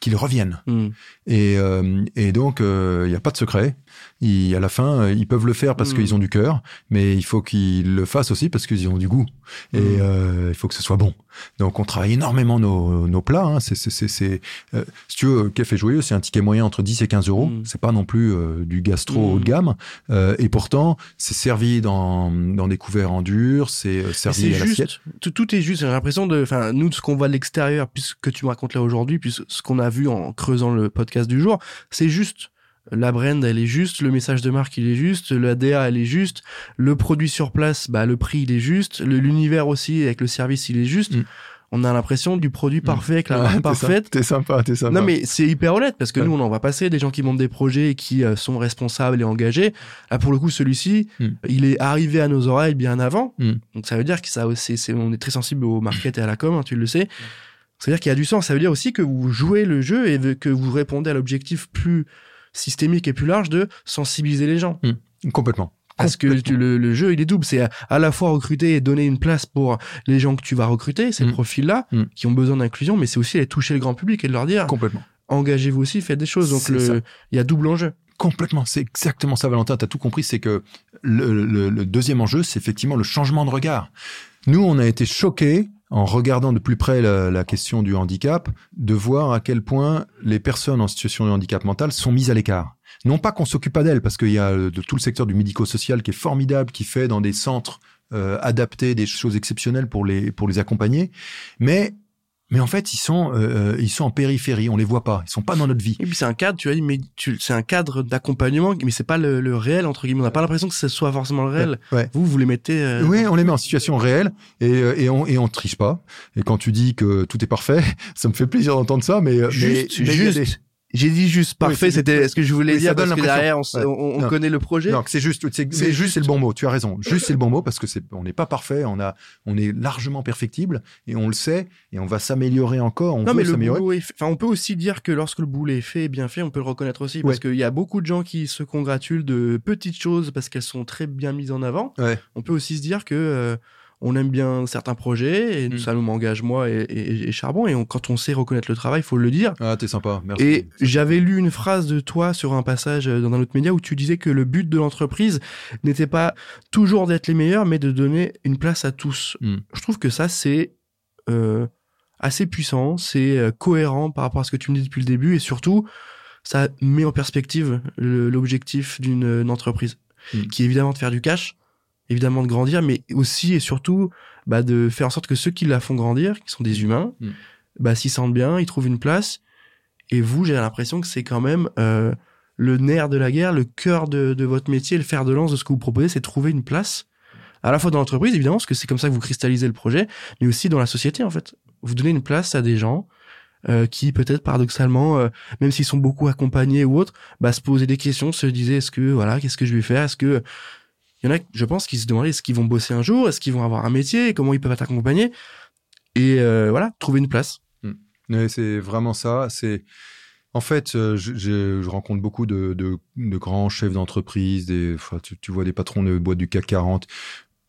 Speaker 2: qu'ils reviennent.
Speaker 1: Hmm.
Speaker 2: Et, euh, et donc, euh, il n'y a pas de secret. Ils, à la fin, euh, ils peuvent le faire parce
Speaker 1: Mm.
Speaker 2: qu'ils ont du cœur, mais il faut qu'ils le fassent aussi parce qu'ils ont du goût. Et
Speaker 1: Mm.
Speaker 2: euh, il faut que ce soit bon. Donc, on travaille énormément nos, nos plats. Hein. C'est, c'est, euh, si tu veux, Café Joyeux, c'est un ticket moyen entre 10 et 15 euros.
Speaker 1: Mm.
Speaker 2: C'est pas non plus euh, du gastro
Speaker 1: Mm.
Speaker 2: haut de gamme. Euh, et pourtant, c'est servi dans, dans des couverts en dur, c'est euh, servi
Speaker 1: C'est
Speaker 2: à l'assiette.
Speaker 1: tout, tout est juste. J'ai l'impression de, enfin, nous, de ce qu'on voit de l'extérieur, puis ce que tu me racontes là aujourd'hui, puis ce qu'on a vu en creusant le podcast du jour, c'est juste. La brand, elle est juste, le message de marque, il est juste, la DA, elle est juste, le produit sur place, bah, le prix, il est juste, l'univers aussi, avec le service, il est juste.
Speaker 2: Mm.
Speaker 1: On a l'impression du produit parfait, avec la marque parfaite.
Speaker 2: T'es sympa, t'es sympa.
Speaker 1: Non mais c'est hyper honnête parce que
Speaker 2: Ouais.
Speaker 1: nous on en va passer des gens qui montent des projets et qui euh, sont responsables et engagés. Là pour le coup celui-ci,
Speaker 2: Mm.
Speaker 1: il est arrivé à nos oreilles bien avant.
Speaker 2: Mm.
Speaker 1: Donc ça veut dire que ça c'est on est très sensible au market et à la com, hein, tu le sais. Veut dire qu'il y a du sens. Ça veut dire aussi que vous jouez le jeu et que vous répondez à l'objectif plus systémique et plus large de sensibiliser les gens.
Speaker 2: Complètement.
Speaker 1: Parce que tu- le, le jeu, il est double. C'est à, la fois recruter et donner une place pour les gens que tu vas recruter, ces
Speaker 2: Mm.
Speaker 1: profils-là,
Speaker 2: Mm.
Speaker 1: qui ont besoin d'inclusion, mais c'est aussi aller toucher le grand public et de leur dire
Speaker 2: Complètement.
Speaker 1: engagez-vous aussi, faites des choses. Donc le- il y a double enjeu.
Speaker 2: Complètement, c'est exactement ça, Valentin. Tu as tout compris. C'est que le, le- le deuxième enjeu, c'est effectivement le changement de regard. Nous, on a été choqués en regardant de plus près la, la question du handicap, de voir à quel point les personnes en situation de handicap mental sont mises à l'écart. Non pas qu'on s'occupe pas d'elles, parce qu'il y a euh, de tout le secteur du médico-social qui est formidable, qui fait dans des centres euh, adaptés des choses exceptionnelles pour les pour les accompagner, mais mais en fait ils sont euh, euh, ils sont en périphérie, on les voit pas, ils sont pas dans notre vie.
Speaker 1: Et puis c'est un cadre, tu as dit, mais tu, c'est un cadre d'accompagnement, mais c'est pas le, le réel entre guillemets. On n'a pas l'impression que ce soit forcément le réel.
Speaker 2: Ouais.
Speaker 1: Vous, vous les mettez. euh,
Speaker 2: Oui, on les met en situation réelle et, euh, et, on, et on triche pas. Et quand tu dis que tout est parfait, ça me fait plaisir d'entendre ça, mais euh,
Speaker 1: Juste,
Speaker 2: mais, mais
Speaker 1: J'ai dit juste parfait. c'était ce que je voulais
Speaker 2: oui,
Speaker 1: dire parce que derrière, on,
Speaker 2: Ouais.
Speaker 1: on- connaît le projet.
Speaker 2: non, c'est juste, c'est, juste, c'est le bon mot. Tu as raison. Juste, c'est le bon mot parce que c'est, on n'est pas parfait. On a, on est largement perfectible et on le sait et on va s'améliorer encore. On
Speaker 1: Non, mais le est fait. Enfin, on peut aussi dire que lorsque le boulot est fait et bien fait, on peut le reconnaître aussi. Parce
Speaker 2: Ouais.
Speaker 1: qu'il y a beaucoup de gens qui se congratulent de petites choses parce qu'elles sont très bien mises en avant.
Speaker 2: Ouais.
Speaker 1: On peut aussi se dire que euh, on aime bien certains projets et
Speaker 2: Mm.
Speaker 1: ça nous m'engage moi et, et- et Charbon. Et on- quand on sait reconnaître le travail, il faut le dire.
Speaker 2: Ah, t'es sympa. Merci.
Speaker 1: Et j'avais lu une phrase de toi sur un passage euh, dans un autre média où tu disais que le but de l'entreprise n'était pas toujours d'être les meilleurs, mais de donner une place à tous.
Speaker 2: Mm.
Speaker 1: Je trouve que ça, c'est euh, assez puissant, c'est euh, cohérent par rapport à ce que tu me dis depuis le début, et surtout, ça met en perspective l'objectif d'une une entreprise,
Speaker 2: Mm.
Speaker 1: qui est évidemment de faire du cash, évidemment de grandir, mais aussi et surtout bah, de faire en sorte que ceux qui la font grandir, qui sont des humains,
Speaker 2: Mm.
Speaker 1: bah, s'y sentent bien, ils trouvent une place. Et vous, j'ai l'impression que c'est quand même euh, le nerf de la guerre, le cœur de, de votre métier, le fer de lance de ce que vous proposez, c'est trouver une place, à la fois dans l'entreprise, évidemment, parce que c'est comme ça que vous cristallisez le projet, mais aussi dans la société, en fait. Vous donnez une place à des gens euh, qui, peut-être paradoxalement, euh, même s'ils sont beaucoup accompagnés ou autres, bah, se posaient des questions, se disaient, est-ce que, voilà, qu'est-ce que je vais faire? Est-ce que... Il y en a, je pense, qui se demandaient, est-ce qu'ils vont bosser un jour? Est-ce qu'ils vont avoir un métier? Comment ils peuvent être accompagnés? Et euh, voilà, trouver une place.
Speaker 2: Ouais, c'est vraiment ça. C'est en fait, euh, je, je- je rencontre beaucoup de, de- de grands chefs d'entreprise, des, enfin, tu, tu vois des patrons de boîtes du CAC 40,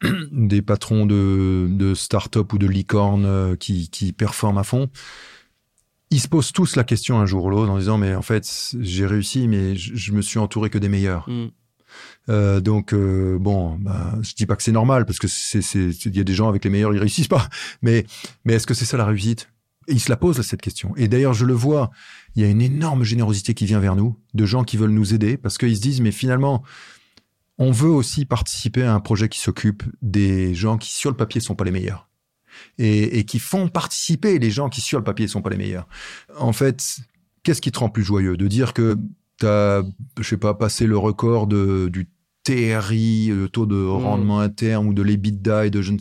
Speaker 2: des patrons de, de start-up ou de licorne euh, qui, qui performent à fond. Ils se posent tous la question un jour ou l'autre en disant mais en fait j'ai réussi mais je, je me suis entouré que des meilleurs.
Speaker 1: Mm.
Speaker 2: Euh, donc euh, bon, bah, je dis pas que c'est normal parce que c'est il y a des gens avec les meilleurs ils réussissent pas. Mais mais est-ce que c'est ça la réussite? Et Ils se la posent cette question. Et d'ailleurs je le vois, il y a une énorme générosité qui vient vers nous de gens qui veulent nous aider parce qu'ils se disent mais finalement on veut aussi participer à un projet qui s'occupe des gens qui sur le papier sont pas les meilleurs. Et, et qui font participer les gens qui sur le papier sont pas les meilleurs. En fait, qu'est-ce qui te rend plus joyeux? De dire que t'as, je sais pas, passé le record de, du TRI, le taux de rendement interne ou de l'EBITDA et de je ne-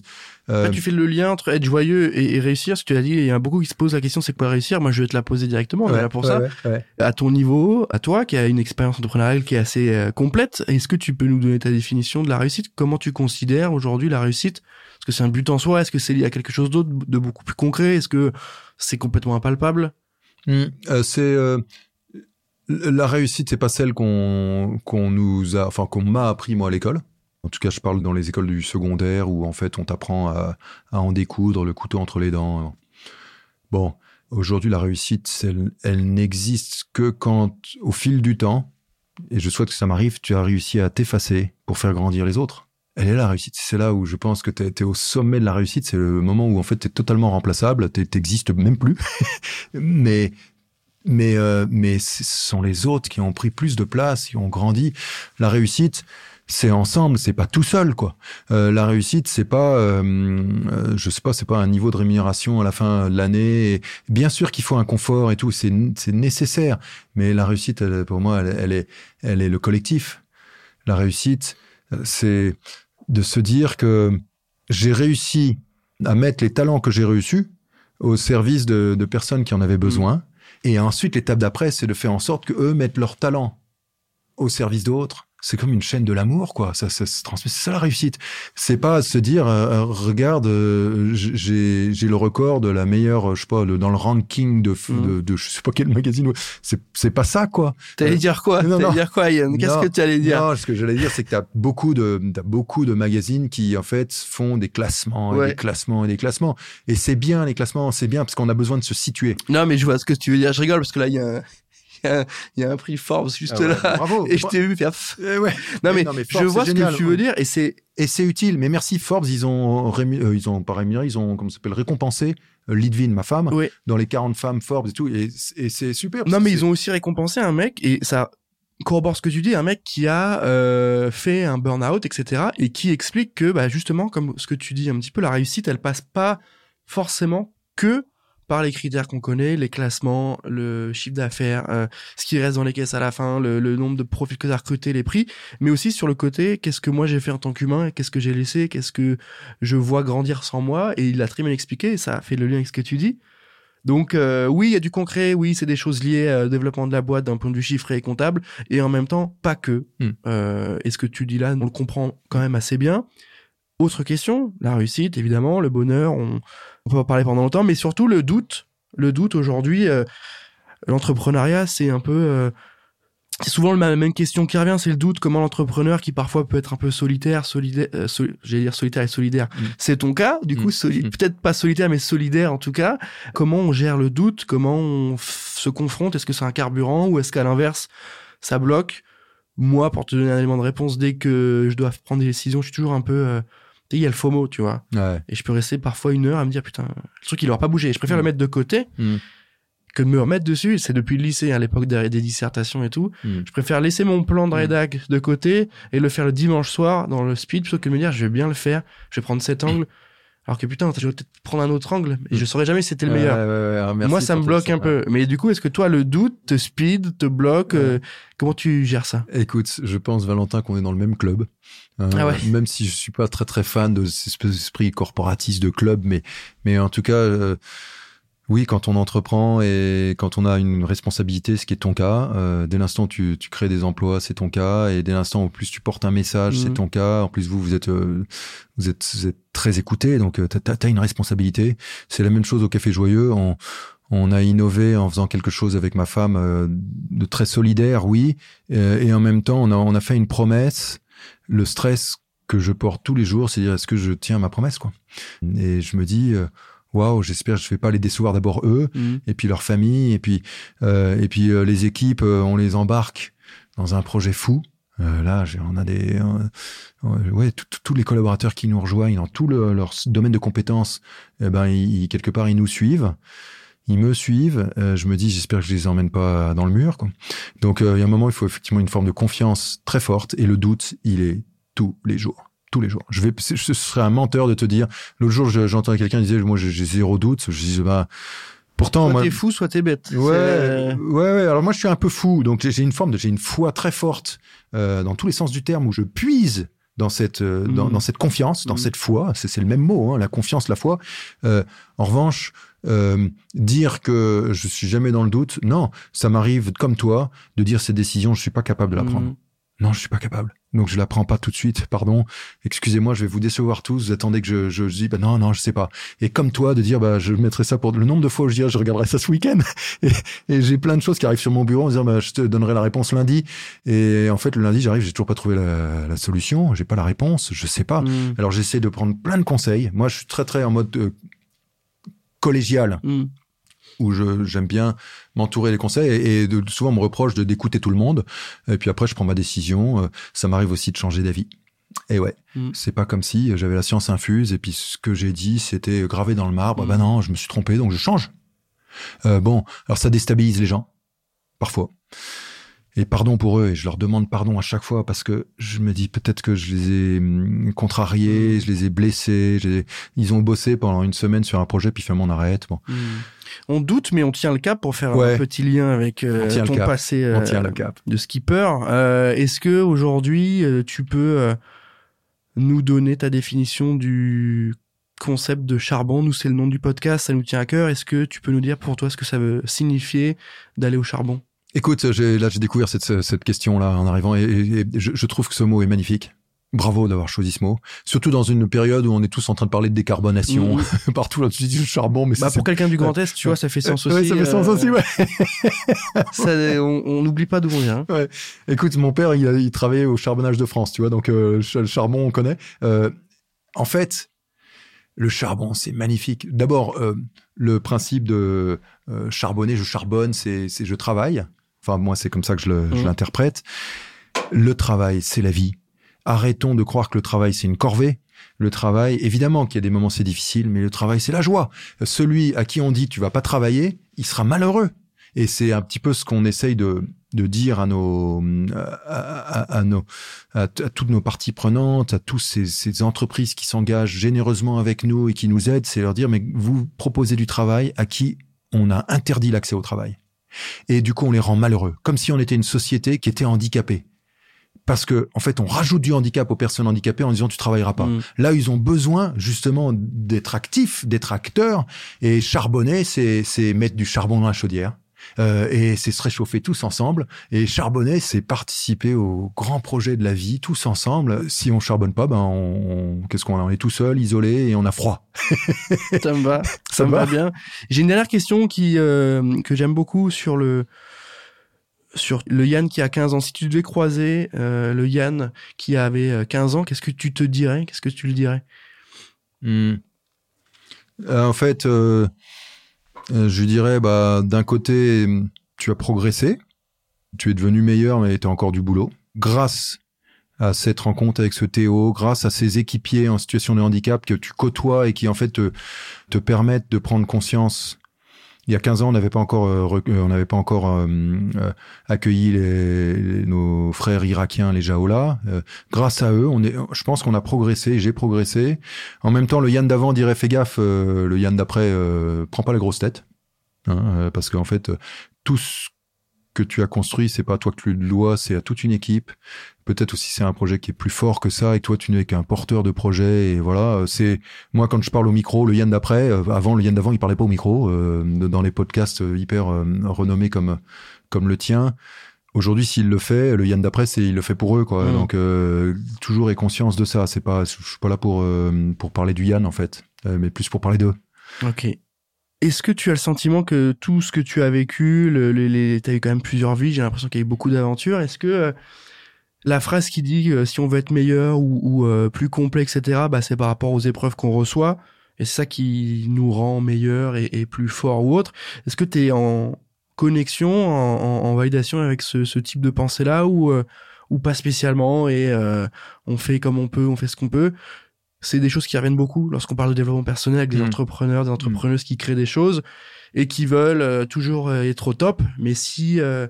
Speaker 2: euh,
Speaker 1: Là, tu fais le lien entre être joyeux et, et réussir. Ce que tu as dit, il y en a beaucoup qui se posent la question, c'est quoi réussir? Moi, je vais te la poser directement. On est là pour
Speaker 2: ouais,
Speaker 1: ça.
Speaker 2: ouais, ouais.
Speaker 1: À ton niveau, à toi, qui a une expérience entrepreneuriale qui est assez euh, complète, est-ce que tu peux nous donner ta définition de la réussite? Comment tu considères aujourd'hui la réussite? Est-ce que c'est un but en soi? Est-ce que c'est lié à quelque chose d'autre, de beaucoup plus concret? Est-ce que c'est complètement impalpable?
Speaker 2: Mm, euh, c'est euh, la réussite, c'est pas celle qu'on nous a, enfin qu'on m'a appris moi à l'école. En tout cas, je parle dans les écoles du secondaire où en fait on t'apprend à, à en découdre, le couteau entre les dents. Bon, aujourd'hui la réussite, elle, elle n'existe que quand, au fil du temps, et je souhaite que ça m'arrive, tu as réussi à t'effacer pour faire grandir les autres. Elle est la réussite. C'est là où je pense que tu es, au sommet de la réussite. C'est le moment où en fait tu es totalement remplaçable. Tu n'existes même plus. mais mais euh, mais ce sont les autres qui ont pris plus de place, qui ont grandi. La réussite, c'est ensemble, c'est pas tout seul quoi. Euh, la réussite, c'est pas, euh, euh, je sais pas, c'est pas un niveau de rémunération à la fin de l'année. Bien sûr qu'il faut un confort et tout, c'est nécessaire. Mais la réussite, pour moi, elle, elle est elle est le collectif. La réussite, euh, c'est de se dire que j'ai réussi à mettre les talents que j'ai reçus au service de, de personnes qui en avaient besoin. Et ensuite, l'étape d'après, c'est de faire en sorte que eux mettent leurs talents au service d'autres. C'est comme une chaîne de l'amour, quoi. Ça, ça se transmet. C'est ça la réussite. C'est pas se dire, euh, regarde, euh, j'ai j'ai le record de la meilleure, euh, je sais pas, le- dans le ranking de,
Speaker 1: Mhm.
Speaker 2: de, de je sais pas quel magazine. C'est c'est pas ça, quoi.
Speaker 1: T'allais
Speaker 2: Euh,
Speaker 1: dire quoi?
Speaker 2: non,
Speaker 1: T'allais
Speaker 2: non.
Speaker 1: dire quoi, Yann Qu'est-ce que tu allais dire?
Speaker 2: Non, ce que j'allais dire, c'est que tu as beaucoup de, t'as beaucoup de magazines qui, en fait, font des classements et des classements et des classements. Et c'est bien, les classements, c'est bien parce qu'on a besoin de se situer.
Speaker 1: Non, mais je vois ce que tu veux dire. Je rigole parce que là, il y a il y a un- il y a un prix Forbes juste
Speaker 2: Ah ouais,
Speaker 1: là.
Speaker 2: bravo.
Speaker 1: Et je t'ai vu faire.
Speaker 2: Eh ouais.
Speaker 1: Non, mais,
Speaker 2: Non, mais
Speaker 1: je vois ce
Speaker 2: génial.
Speaker 1: que tu veux dire et c'est
Speaker 2: Et c'est utile. Mais merci Forbes, ils ont, rému- euh, ils ont pas rémunéré, ils ont, comment s'appelle, récompensé euh, Lidvin, ma femme,
Speaker 1: Oui.
Speaker 2: dans les 40 femmes Forbes et tout. Et, et c'est super.
Speaker 1: Non, mais ils ont aussi récompensé un mec, et ça corrobore ce que tu dis, un mec qui a euh, fait un burn-out, etc., et qui explique que, bah, justement, comme ce que tu dis un petit peu, la réussite, elle passe pas forcément que par les critères qu'on connaît, les classements, le chiffre d'affaires, euh, ce qui reste dans les caisses à la fin, le, le nombre de profils que tu as recrutés, les prix, mais aussi sur le côté, qu'est-ce que moi j'ai fait en tant qu'humain, qu'est-ce que j'ai laissé, qu'est-ce que je vois grandir sans moi, et il l'a très bien expliqué, et ça a fait le lien avec ce que tu dis. Donc euh, oui, il y a du concret, oui, c'est des choses liées euh, au développement de la boîte d'un point de vue chiffré et comptable, et en même temps, pas que.
Speaker 2: Hmm.
Speaker 1: Euh, et ce que tu dis là, on le comprend quand même assez bien. Autre question, la réussite, évidemment, le bonheur, on, on peut en parler pendant longtemps, mais surtout le doute. Le doute aujourd'hui, euh, l'entrepreneuriat, c'est un peu... euh, c'est souvent la même question qui revient, c'est le doute, comment l'entrepreneur qui parfois peut être un peu solitaire, solidaire, euh, j'allais dire solitaire et solidaire.
Speaker 2: Mm.
Speaker 1: C'est ton cas, du coup,
Speaker 2: Mm. Mm.
Speaker 1: peut-être pas solitaire, mais solidaire en tout cas. Comment on gère le doute, comment on se confronte, est-ce que c'est un carburant ou est-ce qu'à l'inverse, ça bloque? Moi, pour te donner un élément de réponse, dès que je dois prendre des décisions, je suis toujours un peu... tu sais, il y a le FOMO, tu vois.
Speaker 2: Ouais.
Speaker 1: Et je peux rester parfois une heure à me dire, putain, le truc, il aura pas bougé. Je préfère
Speaker 2: Mm.
Speaker 1: le mettre de côté
Speaker 2: Mm.
Speaker 1: que de me remettre dessus. C'est depuis le lycée, à l'époque des, des dissertations et tout.
Speaker 2: Mm.
Speaker 1: Je préfère laisser mon plan de rédac de côté et le faire le dimanche soir dans le speed plutôt que de me dire, je vais bien le faire, je vais prendre cet angle. Alors que putain, je vais peut-être prendre un autre angle et je saurais jamais si c'était le meilleur.
Speaker 2: Ouais, ouais, ouais,
Speaker 1: Moi, ça me bloque un peu. Mais du coup, est-ce que toi, le doute te speed, te bloque euh, Comment tu gères ça?
Speaker 2: Écoute, je pense, Valentin, qu'on est dans le même club. Euh,
Speaker 1: Ah ouais.
Speaker 2: Même si je suis pas très très fan de cet d'esprit corporatiste de club, mais mais en tout cas, euh, oui, quand on entreprend et quand on a une responsabilité, ce qui est ton cas, euh, dès l'instant où tu, tu crées des emplois, c'est ton cas, et dès l'instant où plus tu portes un message,
Speaker 1: Mhm.
Speaker 2: c'est ton cas. En plus, vous, vous êtes, euh, vous êtes, vous êtes très écouté, donc euh, t'as, t'as une responsabilité. C'est la même chose au Café Joyeux. On, on a innové en faisant quelque chose avec ma femme euh, de très solidaire, oui, euh, et en même temps, on a, on a fait une promesse. Le stress que je porte tous les jours, c'est dire est-ce que je tiens ma promesse, quoi? Et je me dis. Waouh, j'espère que je vais pas les décevoir d'abord eux, et puis leur famille, et puis euh, et puis euh, les équipes, euh, on les embarque dans un projet fou. Euh, là, on a des euh, ouais tous les collaborateurs qui nous rejoignent dans tout le- leur domaine de compétences, eh ben ils- quelque part ils nous suivent, ils me suivent. Euh, je me dis j'espère que je les emmène pas dans le mur. Quoi. Donc euh, il y a un moment il faut effectivement une forme de confiance très forte et le doute il est tous les jours. Tous les jours. Je vais, ce serait un menteur de te dire. L'autre jour, je- j'entendais quelqu'un disait, moi, j'ai zéro doute. Je dis, bah, Pourtant,
Speaker 1: soit
Speaker 2: moi,
Speaker 1: t'es fou, soit t'es bête.
Speaker 2: Ouais,
Speaker 1: euh,
Speaker 2: ouais, ouais. Alors moi, je suis un peu fou, donc j'ai une forme de, j'ai une foi très forte euh, dans tous les sens du terme où je puise dans cette, euh, dans, dans cette confiance, dans
Speaker 1: Mhm.
Speaker 2: cette foi. C'est c'est le même mot, hein, la confiance, la foi. Euh, en revanche, euh, dire que je suis jamais dans le doute, non, ça m'arrive comme toi de dire cette décision, je suis pas capable de la prendre.
Speaker 1: mm.
Speaker 2: Non, je suis pas capable. Donc je la prends pas tout de suite. Pardon. Excusez-moi, je vais vous décevoir tous. Vous attendez que je, je, je dis bah non non je sais pas. Et comme toi de dire bah je mettrai ça pour le nombre de fois où je dirais je regarderai ça ce week-end. Et, et j'ai plein de choses qui arrivent sur mon bureau en me disant bah je te donnerai la réponse lundi. Et en fait le lundi j'arrive j'ai toujours pas trouvé la, la solution. J'ai pas la réponse. Je sais pas.
Speaker 1: Mm.
Speaker 2: Alors j'essaie de prendre plein de conseils. Moi je suis très très en mode euh, collégial
Speaker 1: Mm.
Speaker 2: où je j'aime bien m'entourer des conseils et, et de, souvent on me reproche de d'écouter tout le monde. Et puis après je prends ma décision Euh, ça m'arrive aussi de changer d'avis. Et ouais
Speaker 1: Mm.
Speaker 2: c'est pas comme si j'avais la science infuse et puis ce que j'ai dit c'était gravé dans le marbre.
Speaker 1: Mm.
Speaker 2: bah non je me suis trompé donc je change. Euh, bon alors ça déstabilise les gens parfois. Et pardon pour eux et je leur demande pardon à chaque fois parce que je me dis peut-être que je les ai hum, contrariés je les ai blessés j'ai- ils ont bossé pendant une semaine sur un projet puis finalement on arrête bon.
Speaker 1: Mm. On doute, mais on tient le cap pour faire
Speaker 2: Ouais.
Speaker 1: un petit lien avec euh,
Speaker 2: le
Speaker 1: ton
Speaker 2: cap.
Speaker 1: passé
Speaker 2: on
Speaker 1: euh,
Speaker 2: tient le cap
Speaker 1: de skipper. Euh, Est-ce que aujourd'hui euh, tu peux nous donner ta définition du concept de charbon? Nous, c'est le nom du podcast, ça nous tient à cœur. Est-ce que tu peux nous dire pour toi ce que ça veut signifier d'aller au charbon?
Speaker 2: Écoute, là j'ai découvert cette, cette question-là en arrivant et, et- et je, je trouve que ce mot est magnifique. Bravo d'avoir choisi ce mot. Surtout dans une période où on est tous en train de parler de décarbonation
Speaker 1: Mhm.
Speaker 2: partout. Là, tu dis le charbon, mais
Speaker 1: Bah pour quelqu'un du Grand Est, tu vois, ça fait sens aussi.
Speaker 2: Ouais, ça fait sens
Speaker 1: euh,
Speaker 2: aussi, ouais.
Speaker 1: ça, on n'oublie pas d'où on vient. hein.
Speaker 2: Écoute, mon père, il, a- il travaillait au charbonnage de France, tu vois, donc euh, le charbon, on connaît. Euh, en fait, le charbon, c'est magnifique. D'abord, euh, le principe de charbonner, je charbonne, c'est, je travaille. Enfin, moi, c'est comme ça que je, le-
Speaker 1: Mhm.
Speaker 2: l'interprète. Le travail, c'est la vie. Arrêtons de croire que le travail, c'est une corvée. Le travail, évidemment qu'il y a des moments c'est difficile, mais le travail, c'est la joie. Celui à qui on dit tu vas pas travailler, il sera malheureux. Et c'est un petit peu ce qu'on essaye de, de dire à nos, à, nos, à, toutes nos parties prenantes, à tous ces, ces entreprises qui s'engagent généreusement avec nous et qui nous aident, c'est leur dire, mais vous proposez du travail à qui on a interdit l'accès au travail. Et du coup, on les rend malheureux. Comme si on était une société qui était handicapée. Parce que, en fait, on rajoute du handicap aux personnes handicapées en disant tu travailleras pas.
Speaker 1: Mm.
Speaker 2: Là, ils ont besoin justement d'être actifs, d'être acteurs. Et charbonner, c'est c'est mettre du charbon dans la chaudière. Euh, et c'est se réchauffer tous ensemble. Et charbonner, c'est participer au grand projet de la vie tous ensemble. Si on charbonne pas, ben on, on- qu'est-ce qu'on a? On est tout seul, isolé, et on a froid.
Speaker 1: Ça me va. Ça, me
Speaker 2: va
Speaker 1: va bien. J'ai une dernière question qui euh, que j'aime beaucoup sur le sur le Yann qui a 15 ans. Si tu devais croiser euh, le Yann qui avait euh, 15 ans, qu'est-ce que tu te dirais? Qu'est-ce que tu lui dirais?
Speaker 2: Euh, en fait, euh, euh, je dirais, bah, d'un côté, tu as progressé, tu es devenu meilleur, mais tu as encore du boulot. Grâce à cette rencontre avec ce Théo, grâce à ces équipiers en situation de handicap que tu côtoies et qui en fait te permettent de prendre conscience. Il y a 15 ans, on n'avait pas encore, euh, euh, on n'avait pas encore euh, accueilli nos frères irakiens, les Jaolas. Euh, grâce à eux, on est, je pense qu'on a progressé. J'ai progressé. En même temps, le Yann d'avant dirait fais gaffe, le Yann d'après prends pas la grosse tête, hein, parce qu'en fait, tout ce que tu as construit, c'est pas à toi que tu le dois, c'est à toute une équipe. Peut-être aussi c'est un projet qui est plus fort que ça, et toi tu n'es qu'un porteur de projet. Et voilà, euh, c'est moi quand je parle au micro, le Yann d'après, euh, avant le Yann d'avant, il parlait pas au micro euh, dans les podcasts hyper euh, renommés comme comme le tien. Aujourd'hui, s'il le fait, le Yann d'après, c'est il le fait pour eux, quoi.
Speaker 1: Mm.
Speaker 2: Donc euh, toujours ait conscience de ça. C'est pas, je suis pas là pour pour parler du Yann en fait, mais plus pour parler d'eux.
Speaker 1: Ok. Est-ce que tu as le sentiment que tout ce que tu as vécu, le, les, t'as eu quand même plusieurs vies, j'ai l'impression qu'il y a eu beaucoup d'aventures. Est-ce que euh, la phrase qui dit euh, si on veut être meilleur ou, ou, euh, plus complet, etc., bah, c'est par rapport aux épreuves qu'on reçoit, et c'est ça qui nous rend meilleurs et, et plus forts ou autre. Est-ce que tu es en connexion, en, en- en validation avec ce, ce type de pensée-là ou, euh, ou pas spécialement et euh, on fait comme on peut, on fait ce qu'on peut? C'est des choses qui reviennent beaucoup lorsqu'on parle de développement personnel avec des
Speaker 2: Mm.
Speaker 1: entrepreneurs, des entrepreneuses qui créent des choses et qui veulent euh, toujours euh, être au top. Mais si euh,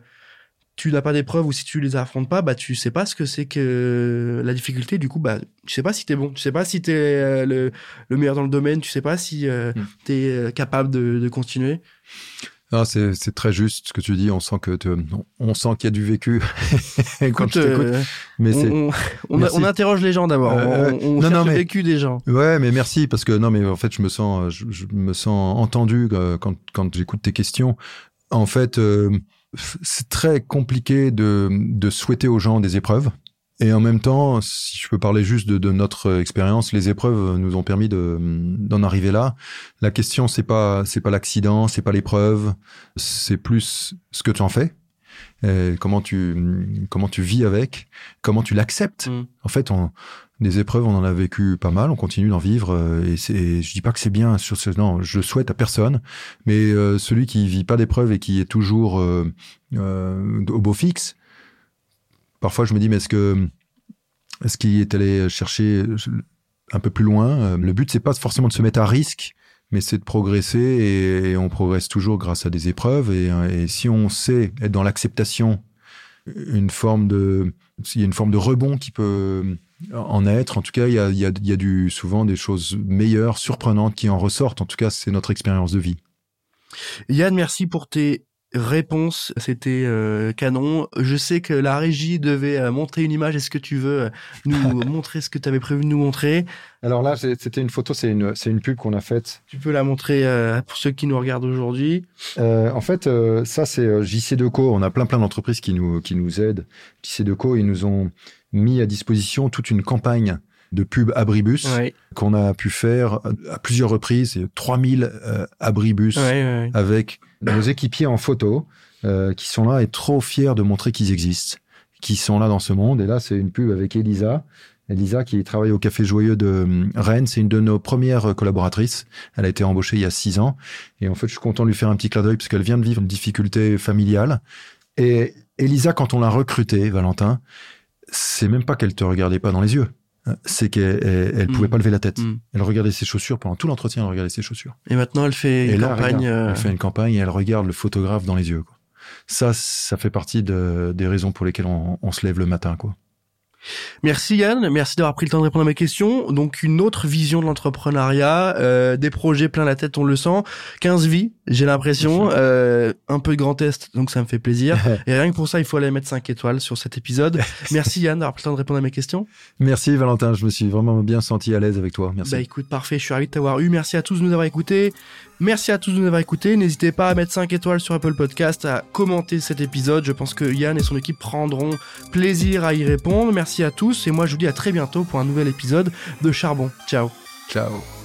Speaker 1: tu n'as pas d'épreuves ou si tu les affrontes pas, bah tu sais pas ce que c'est que la difficulté. Du coup, bah tu sais pas si t'es bon, tu sais pas si t'es es le, le meilleur dans le domaine, tu sais pas si euh,
Speaker 2: Mm.
Speaker 1: t'es euh, capable de, de continuer.
Speaker 2: C'est c'est très juste ce que tu dis. On sent que te- on sent qu'il y a du vécu quand
Speaker 1: Écoute, euh,
Speaker 2: Mais
Speaker 1: on, interroge les gens d'abord.
Speaker 2: Euh,
Speaker 1: on on
Speaker 2: non, non,
Speaker 1: le vécu des gens.
Speaker 2: Ouais, mais merci parce que non, mais en fait, je me sens, je, je me sens entendu euh, quand quand j'écoute tes questions. En fait, euh, c'est très compliqué de de souhaiter aux gens des épreuves. Et en même temps, si je peux parler juste de, de notre expérience, les épreuves nous ont permis de d'en arriver là. La question, c'est pas c'est pas l'accident, c'est pas l'épreuve, c'est plus ce que tu en fais, et comment tu comment tu vis avec, comment tu l'acceptes.
Speaker 1: Mm.
Speaker 2: En fait, on, des épreuves, on en a vécu pas mal, on continue d'en vivre. euh, Et c'est, je dis pas que c'est bien. Sur ce, non, je souhaite à personne. Mais euh, celui qui vit pas d'épreuves et qui est toujours euh, euh, au beau fixe, parfois je me dis, mais est-ce que est-ce qu'il est allé chercher un peu plus loin Euh, Le but, c'est pas forcément de se mettre à risque, mais c'est de progresser et, on progresse toujours grâce à des épreuves. Et, et si on sait être dans l'acceptation, une forme de, s'il y a une forme de rebond qui peut en être. En tout cas, il y a, il y a, il y a du, souvent des choses meilleures, surprenantes qui en ressortent. En tout cas, c'est notre expérience de vie.
Speaker 1: Yann, merci pour tes réponses. C'était euh, canon. Je sais que la régie devait euh, montrer une image. Est-ce que tu veux euh, nous montrer ce que tu avais prévu de nous montrer?
Speaker 2: Alors là, c'était une photo, c'est une, une pub qu'on a faite.
Speaker 1: Tu peux la montrer euh, pour ceux qui nous regardent aujourd'hui?
Speaker 2: En fait, ça, c'est JC Deco. On a plein, plein d'entreprises qui nous, qui nous aident. JC Deco, ils nous ont mis à disposition toute une campagne de pub abribus
Speaker 1: Ouais,
Speaker 2: qu'on a pu faire à plusieurs reprises. C'est 3000 euh, abribus
Speaker 1: ouais, ouais.
Speaker 2: avec nos équipiers en photo euh, qui sont là et trop fiers de montrer qu'ils existent, qui sont là dans ce monde. Et là, c'est une pub avec Elisa. Elisa qui travaille au Café Joyeux de euh, Rennes, c'est une de nos premières collaboratrices. Elle a été embauchée il y a six ans. Et en fait, je suis content de lui faire un petit clin d'œil parce qu'elle vient de vivre une difficulté familiale. Et Elisa, quand on l'a recrutée, Valentin, c'est même pas qu'elle te regardait pas dans les yeux. C'est qu'elle elle, elle
Speaker 1: Mm.
Speaker 2: pouvait pas lever la tête.
Speaker 1: Mm.
Speaker 2: Elle regardait ses chaussures pendant tout l'entretien. Elle regardait ses chaussures.
Speaker 1: Et maintenant, elle fait
Speaker 2: Et
Speaker 1: une
Speaker 2: là,
Speaker 1: campagne.
Speaker 2: regarde,
Speaker 1: euh,
Speaker 2: elle fait une campagne et elle regarde le photographe dans les yeux. Quoi. Ça, ça fait partie de, des raisons pour lesquelles on, on se lève le matin. Quoi.
Speaker 1: Merci Yann, merci d'avoir pris le temps de répondre à mes questions. Donc une autre vision de l'entrepreneuriat, euh, des projets plein la tête, on le sent. 15 vies, j'ai l'impression, euh, un peu de grand test, donc ça me fait plaisir. Et rien que pour ça, il faut aller mettre 5 étoiles sur cet épisode. Merci Yann d'avoir pris le temps de répondre à mes questions.
Speaker 2: Merci Valentin, je me suis vraiment bien senti à l'aise avec toi. Merci.
Speaker 1: Bah écoute, parfait, je suis ravi de t'avoir eu. Merci à tous de nous avoir écoutés. Merci à tous de nous avoir écoutés. N'hésitez pas à mettre 5 étoiles sur Apple Podcast, à commenter cet épisode. Je pense que Yann et son équipe prendront plaisir à y répondre. Merci à tous et moi je vous dis à très bientôt pour un nouvel épisode de Charbon. Ciao.
Speaker 2: Ciao.